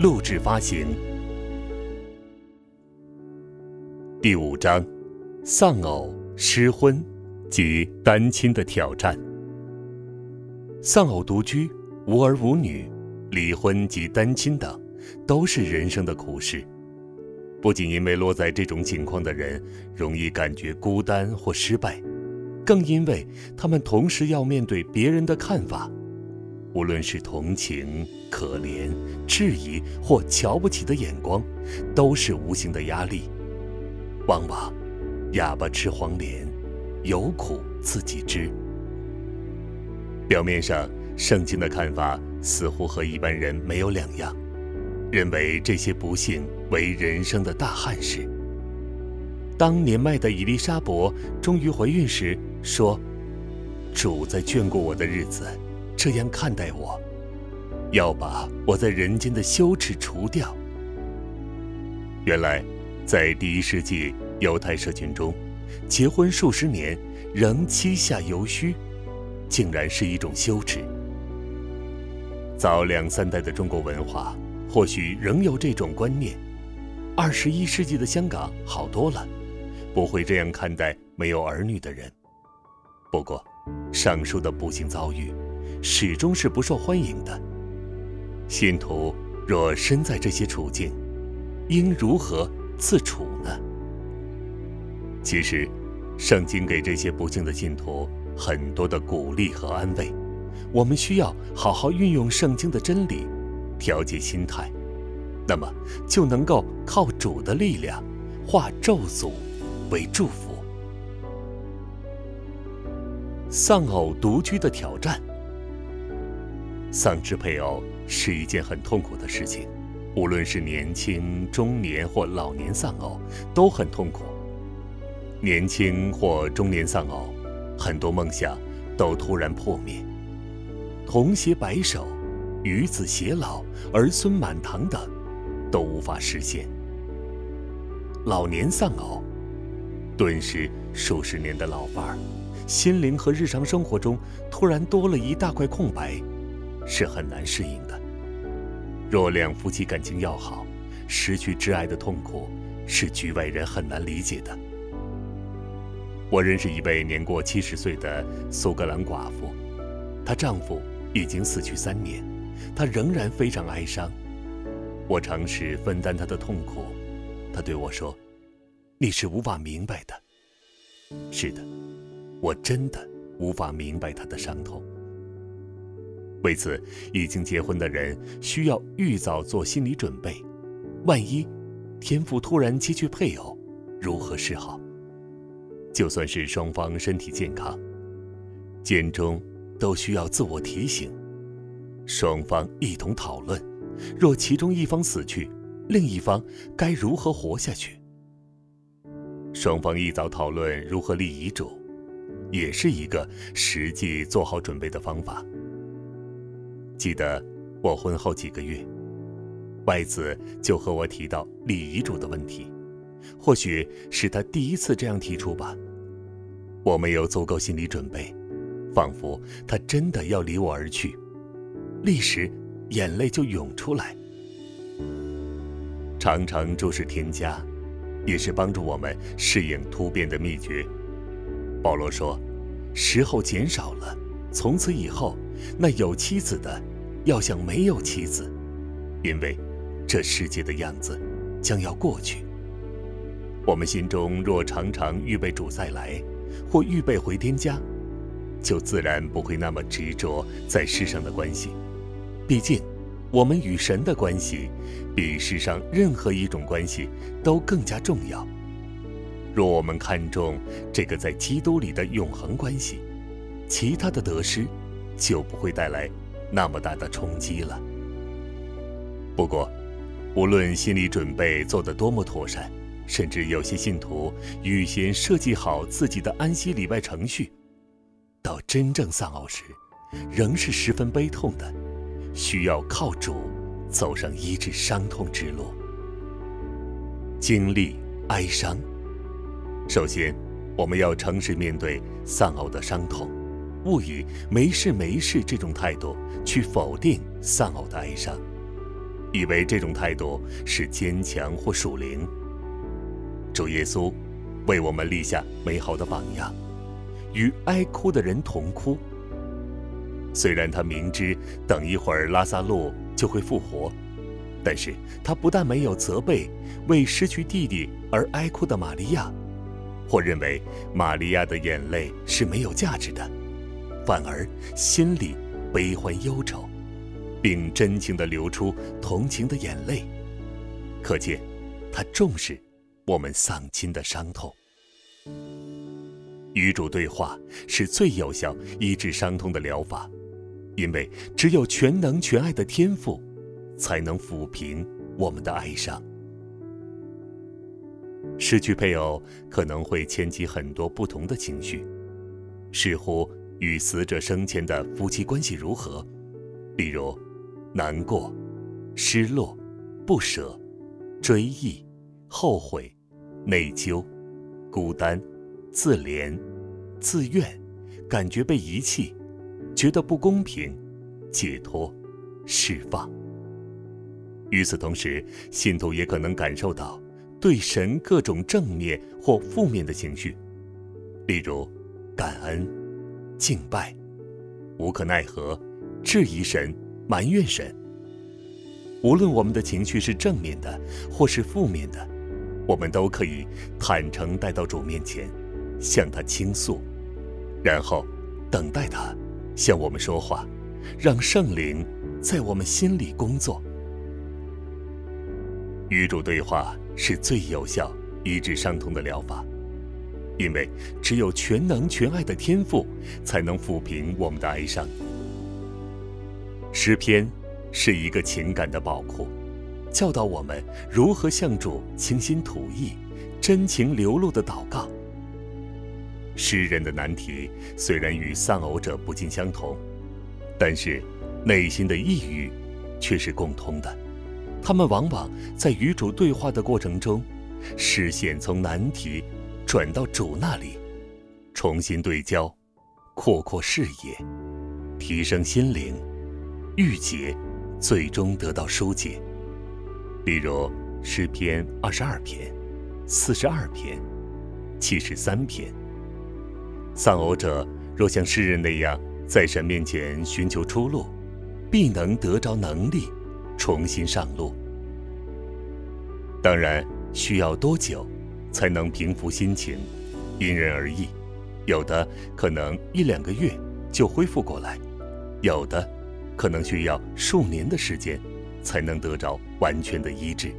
录制发行。第五章：丧偶、失婚及单亲的挑战。丧偶独居、无儿无女、离婚及单亲等，都是人生的苦事。不仅因为落在这种情况的人容易感觉孤单或失败，更因为他们同时要面对别人的看法。无论是同情、可怜、质疑或瞧不起的眼光，都是无形的压力。往往，哑巴吃黄连，有苦自己知。表面上，圣经的看法似乎和一般人没有两样，认为这些不幸为人生的大憾事。当年迈的伊丽莎伯终于怀孕时，说：“主在眷顾我的日子。”这样看待我，要把我在人间的羞耻除掉。原来，在第一世纪犹太社群中，结婚数十年仍膝下犹虚，竟然是一种羞耻。早两三代的中国文化或许仍有这种观念，二十一世纪的香港好多了，不会这样看待没有儿女的人。不过，上述的不幸遭遇。始终是不受欢迎的。信徒若身在这些处境，应如何自处呢？其实，圣经给这些不幸的信徒很多的鼓励和安慰。我们需要好好运用圣经的真理，调节心态，那么就能够靠主的力量，化咒诅为祝福。丧偶独居的挑战。丧失配偶是一件很痛苦的事情，无论是年轻、中年或老年丧偶，都很痛苦。年轻或中年丧偶，很多梦想都突然破灭，童携白首、与子偕老、儿孙满堂等，都无法实现。老年丧偶，顿时数十年的老伴儿，心灵和日常生活中突然多了一大块空白。是很难适应的。若两夫妻感情要好，失去挚爱的痛苦是局外人很难理解的。我认识一位年过七十岁的苏格兰寡妇，她丈夫已经死去三年，她仍然非常哀伤。我尝试分担她的痛苦，她对我说：“你是无法明白的。”是的，我真的无法明白她的伤痛。为此，已经结婚的人需要预早做心理准备。万一天父突然接去配偶，如何是好？就算是双方身体健康，间中都需要自我提醒。双方一同讨论，若其中一方死去，另一方该如何活下去？双方一早讨论如何立遗嘱，也是一个实际做好准备的方法。记得我婚后几个月，外子就和我提到立遗嘱的问题，或许是他第一次这样提出吧。我没有足够心理准备，仿佛他真的要离我而去，立时眼泪就涌出来。常常注视添加，也是帮助我们适应突变的秘诀。保罗说：“时候减少了，从此以后。”那有妻子的，要像没有妻子，因为这世界的样子将要过去。我们心中若常常预备主再来，或预备回天家，就自然不会那么执着在世上的关系。毕竟，我们与神的关系，比世上任何一种关系都更加重要。若我们看重这个在基督里的永恒关系，其他的得失。就不会带来那么大的冲击了。不过，无论心理准备做得多么妥善，甚至有些信徒预先设计好自己的安息礼拜程序，到真正丧偶时，仍是十分悲痛的，需要靠主走上医治伤痛之路。经历哀伤，首先，我们要诚实面对丧偶的伤痛，勿以“没事没事”这种态度去否定丧偶的哀伤。以为这种态度是坚强或属灵。主耶稣为我们立下美好的榜样，与哀哭的人同哭。虽然他明知等一会儿拉萨路就会复活，但是他不但没有责备为失去弟弟而哀哭的玛利亚，或认为玛利亚的眼泪是没有价值的，反而心里悲欢忧愁。并真情地流出同情的眼泪，可见他重视我们丧亲的伤痛。与主对话是最有效医治伤痛的疗法，因为只有全能全爱的天赋，才能抚平我们的哀伤。失去配偶可能会牵起很多不同的情绪，似乎与死者生前的夫妻关系如何，例如。难过、失落、不舍、追忆、后悔、内疚、孤单、自怜、自怨，感觉被遗弃，觉得不公平，解脱、释放。与此同时，信徒也可能感受到对神各种正面或负面的情绪，例如感恩、敬拜、无可奈何、质疑神。埋怨神。无论我们的情绪是正面的，或是负面的，我们都可以坦诚带到主面前，向他倾诉，然后等待他向我们说话，让圣灵在我们心里工作。与主对话是最有效医治伤痛的疗法，因为只有全能全爱的天赋，才能抚平我们的哀伤。诗篇是一个情感的宝库，教导我们如何向主倾心吐意、真情流露的祷告。诗人的难题虽然与丧偶者不尽相同，但是内心的抑郁却是共通的。他们往往在与主对话的过程中，视线从难题转到主那里，重新对焦，扩阔视野，提升心灵。郁结，最终得到疏解。例如诗篇二十二篇、四十二篇、七十三篇。丧偶者若像诗人那样在神面前寻求出路，必能得着能力，重新上路。当然，需要多久才能平复心情，因人而异。有的可能一两个月就恢复过来，有的。可能需要数年的时间，才能得着完全的医治。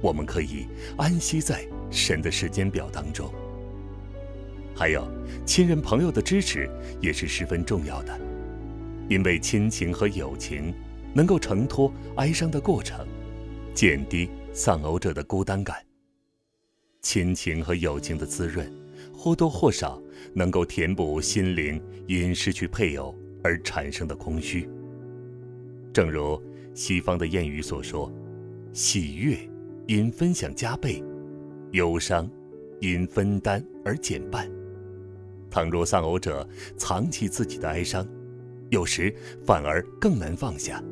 我们可以安息在神的时间表当中。还有，亲人朋友的支持也是十分重要的，因为亲情和友情能够承托哀伤的过程，减低丧偶者的孤单感。亲情和友情的滋润，或多或少能够填补心灵因失去配偶而产生的空虚。正如西方的谚语所说：“喜悦因分享加倍，忧伤因分担而减半。”倘若丧偶者藏起自己的哀伤，有时反而更难放下；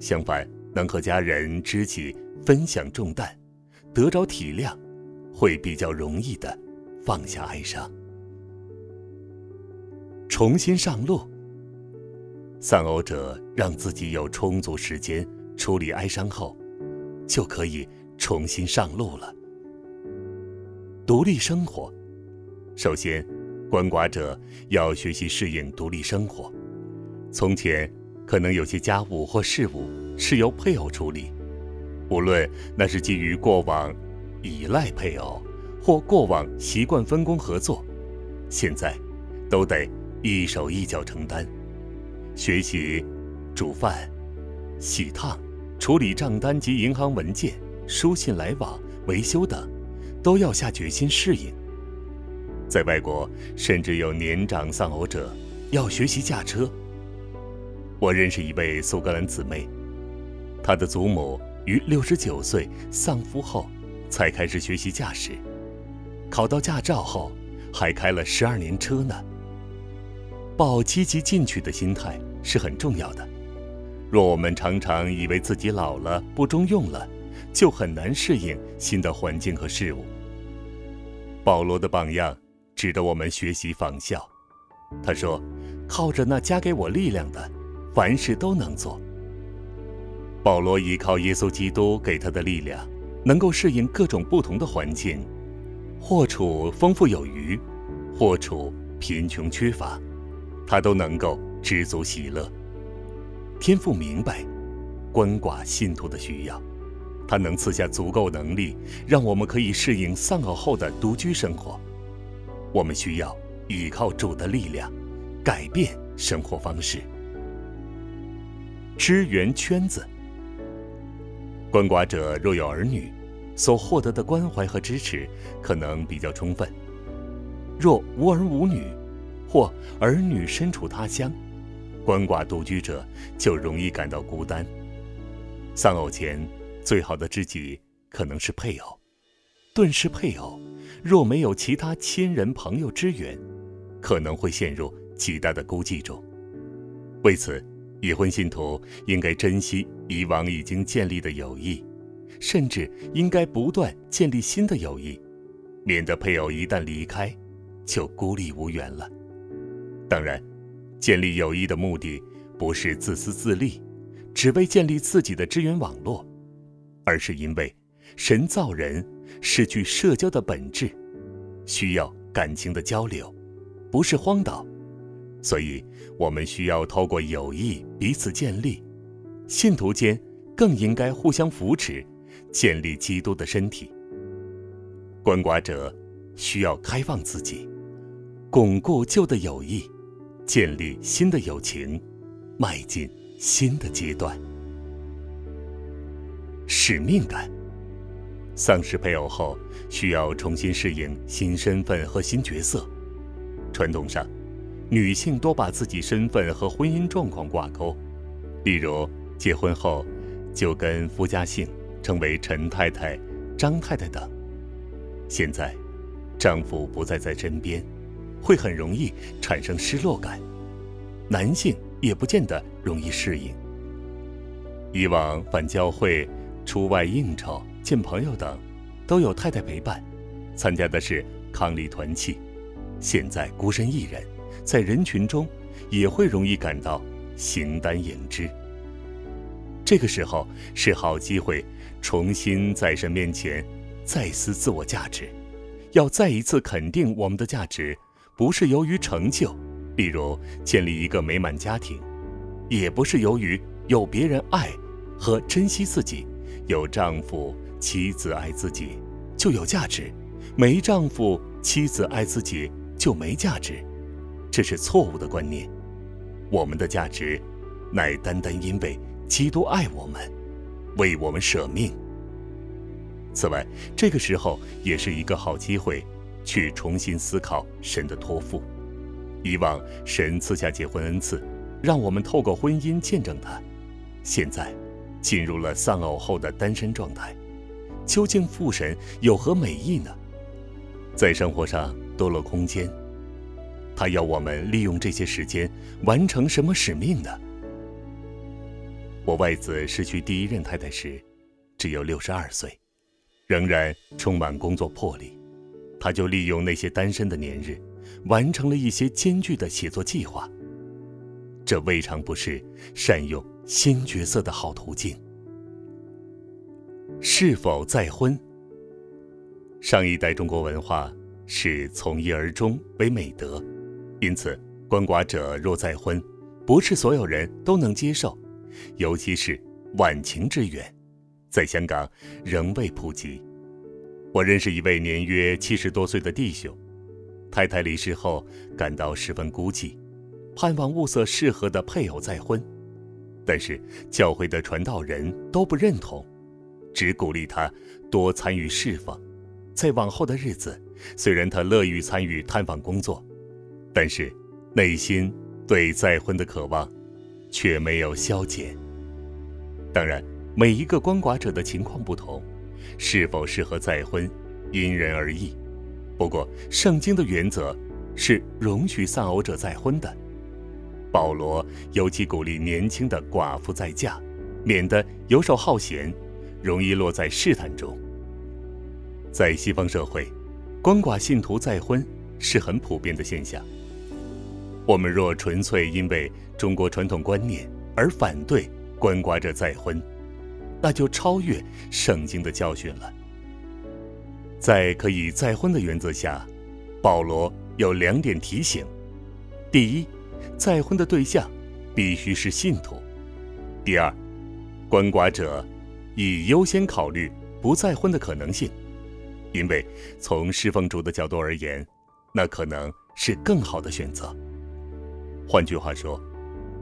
相反，能和家人知己分享重担，得着体谅，会比较容易的放下哀伤，重新上路。丧偶者让自己有充足时间处理哀伤后，就可以重新上路了。独立生活，首先，鳏寡者要学习适应独立生活。从前可能有些家务或事务是由配偶处理，无论那是基于过往依赖配偶，或过往习惯分工合作，现在都得一手一脚承担。学习煮饭、洗烫、处理账单及银行文件、书信来往、维修等，都要下决心适应。在外国，甚至有年长丧偶者要学习驾车。我认识一位苏格兰姊妹，她的祖母于六十九岁丧夫后，才开始学习驾驶，考到驾照后，还开了十二年车呢。抱积极进取的心态是很重要的。若我们常常以为自己老了不中用了，就很难适应新的环境和事物。保罗的榜样。值得我们学习仿效。他说：“靠着那加给我力量的，凡事都能做。”保罗依靠耶稣基督给他的力量，能够适应各种不同的环境，或处丰富有余，或处贫穷缺乏，他都能够知足喜乐。天父明白鳏寡信徒的需要，他能赐下足够能力，让我们可以适应丧偶后的独居生活。我们需要依靠主的力量，改变生活方式。支援圈子。鳏寡者若有儿女，所获得的关怀和支持可能比较充分；若无儿无女，或儿女身处他乡，鳏寡独居者就容易感到孤单。丧偶前，最好的知己可能是配偶，顿时配偶。若没有其他亲人朋友支援，可能会陷入极大的孤寂中。为此，已婚信徒应该珍惜以往已经建立的友谊，甚至应该不断建立新的友谊，免得配偶一旦离开，就孤立无援了。当然，建立友谊的目的不是自私自利，只为建立自己的支援网络，而是因为神造人。是具社交的本质，需要感情的交流，不是荒岛，所以我们需要透过友谊彼此建立。信徒间更应该互相扶持，建立基督的身体。鳏寡者需要开放自己，巩固旧的友谊，建立新的友情，迈进新的阶段。使命感。丧失配偶后，需要重新适应新身份和新角色。传统上，女性多把自己身份和婚姻状况挂钩，例如结婚后就跟夫家姓，称为陈太太、张太太等。现在，丈夫不再在身边，会很容易产生失落感。男性也不见得容易适应。以往返教会、出外应酬。见朋友等，都有太太陪伴，参加的是伉俪团契。现在孤身一人，在人群中，也会容易感到形单影只。这个时候是好机会，重新在神面前再思自我价值，要再一次肯定我们的价值，不是由于成就，例如建立一个美满家庭，也不是由于有别人爱和珍惜自己，有丈夫。妻子爱自己就有价值，没丈夫妻子爱自己就没价值，这是错误的观念。我们的价值，乃单单因为基督爱我们，为我们舍命。此外，这个时候也是一个好机会，去重新思考神的托付。以往神赐下结婚恩赐，让我们透过婚姻见证他。现在，进入了丧偶后的单身状态。究竟父神有何美意呢？在生活上多了空间，他要我们利用这些时间完成什么使命呢？我外子失去第一任太太时，只有六十二岁，仍然充满工作魄力。他就利用那些单身的年日，完成了一些艰巨的写作计划。这未尝不是善用新角色的好途径。是否再婚？上一代中国文化是从一而终为美德，因此鳏寡者若再婚，不是所有人都能接受，尤其是晚晴之缘，在香港仍未普及。我认识一位年约七十多岁的弟兄，太太离世后感到十分孤寂，盼望物色适合的配偶再婚。但是教会的传道人都不认同，只鼓励他多参与侍奉。在往后的日子，虽然他乐于参与探访工作，但是内心对再婚的渴望却没有消减。当然，每一个鳏寡者的情况不同，是否适合再婚，因人而异。不过，圣经的原则是容许丧偶者再婚的。保罗尤其鼓励年轻的寡妇再嫁，免得游手好闲，容易落在试探中。在西方社会，鳏寡信徒再婚是很普遍的现象。我们若纯粹因为中国传统观念而反对鳏寡者再婚，那就超越圣经的教训了。在可以再婚的原则下，保罗有两点提醒：第一，再婚的对象必须是信徒；第二，鳏寡者以优先考虑不再婚的可能性。因为从侍奉主的角度而言，那可能是更好的选择。换句话说，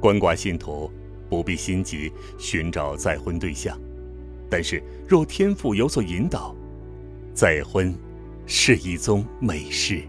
鳏寡信徒不必心急寻找再婚对象，但是若天父有所引导，再婚是一宗美事。